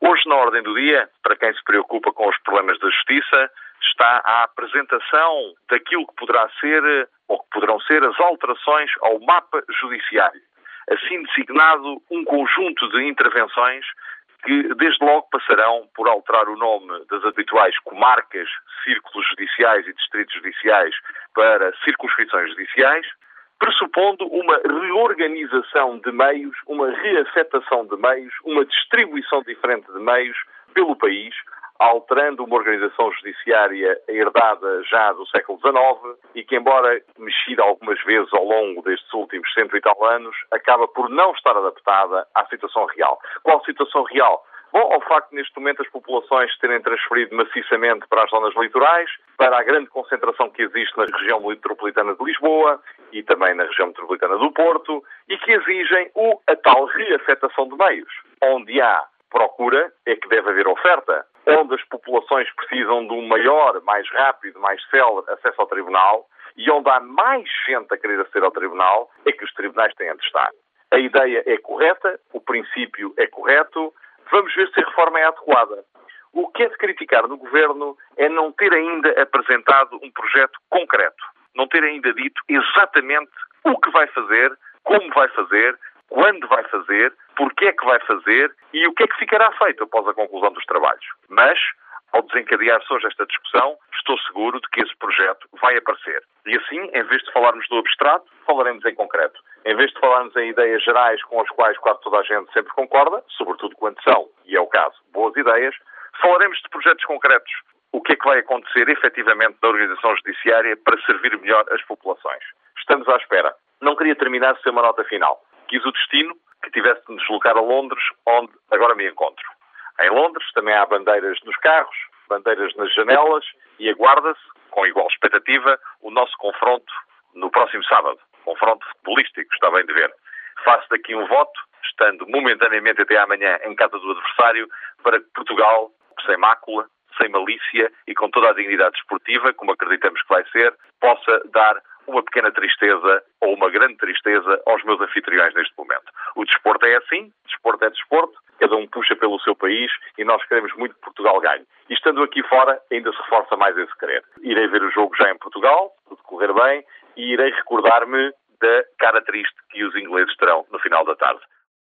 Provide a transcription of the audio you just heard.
Hoje, na ordem do dia, para quem se preocupa com os problemas da justiça, está a apresentação daquilo que poderá ser ou que poderão ser as alterações ao mapa judiciário. Assim designado um conjunto de intervenções que desde logo passarão por alterar o nome das habituais comarcas, círculos judiciais e distritos judiciais para circunscrições judiciais, pressupondo uma reorganização de meios, uma reafetação de meios, uma distribuição diferente de meios pelo país, alterando uma organização judiciária herdada já do século XIX e que, embora mexida algumas vezes ao longo destes últimos cento e tal anos, acaba por não estar adaptada à situação real. Qual situação real? Bom, ao facto de, neste momento, as populações terem transferido maciçamente para as zonas litorais, para a grande concentração que existe na região metropolitana de Lisboa e também na região metropolitana do Porto, e que exigem o, a tal reafetação de meios. Onde há procura, é que deve haver oferta. Onde as populações precisam de um maior, mais rápido, mais célere acesso ao tribunal e onde há mais gente a querer aceder ao tribunal, é que os tribunais têm de estar. A ideia é correta, o princípio é correto, vamos ver se a reforma é adequada. O que é de criticar no Governo é não ter ainda apresentado um projeto concreto, não ter ainda dito exatamente o que vai fazer, como vai fazer, quando vai fazer, porque é que vai fazer e o que é que ficará feito após a conclusão dos trabalhos. Mas, ao desencadear-se hoje esta discussão, estou seguro de que esse projeto vai aparecer. E assim, em vez de falarmos do abstrato, falaremos em concreto. Em vez de falarmos em ideias gerais com as quais quase toda a gente sempre concorda, sobretudo quando são, e é o caso, boas ideias, falaremos de projetos concretos. O que é que vai acontecer efetivamente na organização judiciária para servir melhor as populações? Estamos à espera. Não queria terminar sem uma nota final. Quis o destino que tivesse de me deslocar a Londres, onde agora me encontro. Em Londres também há bandeiras nos carros, bandeiras nas janelas e aguarda-se, com igual expectativa, o nosso confronto no próximo sábado. Confronto futebolístico, está bem de ver. Faço daqui um voto, estando momentaneamente até amanhã em casa do adversário, para que Portugal, sem mácula, sem malícia e com toda a dignidade esportiva, como acreditamos que vai ser, possa dar uma pequena tristeza ou uma grande tristeza aos meus anfitriões neste momento. O desporto é assim, desporto é desporto, cada um puxa pelo seu país e nós queremos muito que Portugal ganhe. E estando aqui fora, ainda se reforça mais esse querer. Irei ver o jogo já em Portugal, tudo correr bem, e irei recordar-me da cara triste que os ingleses terão no final da tarde.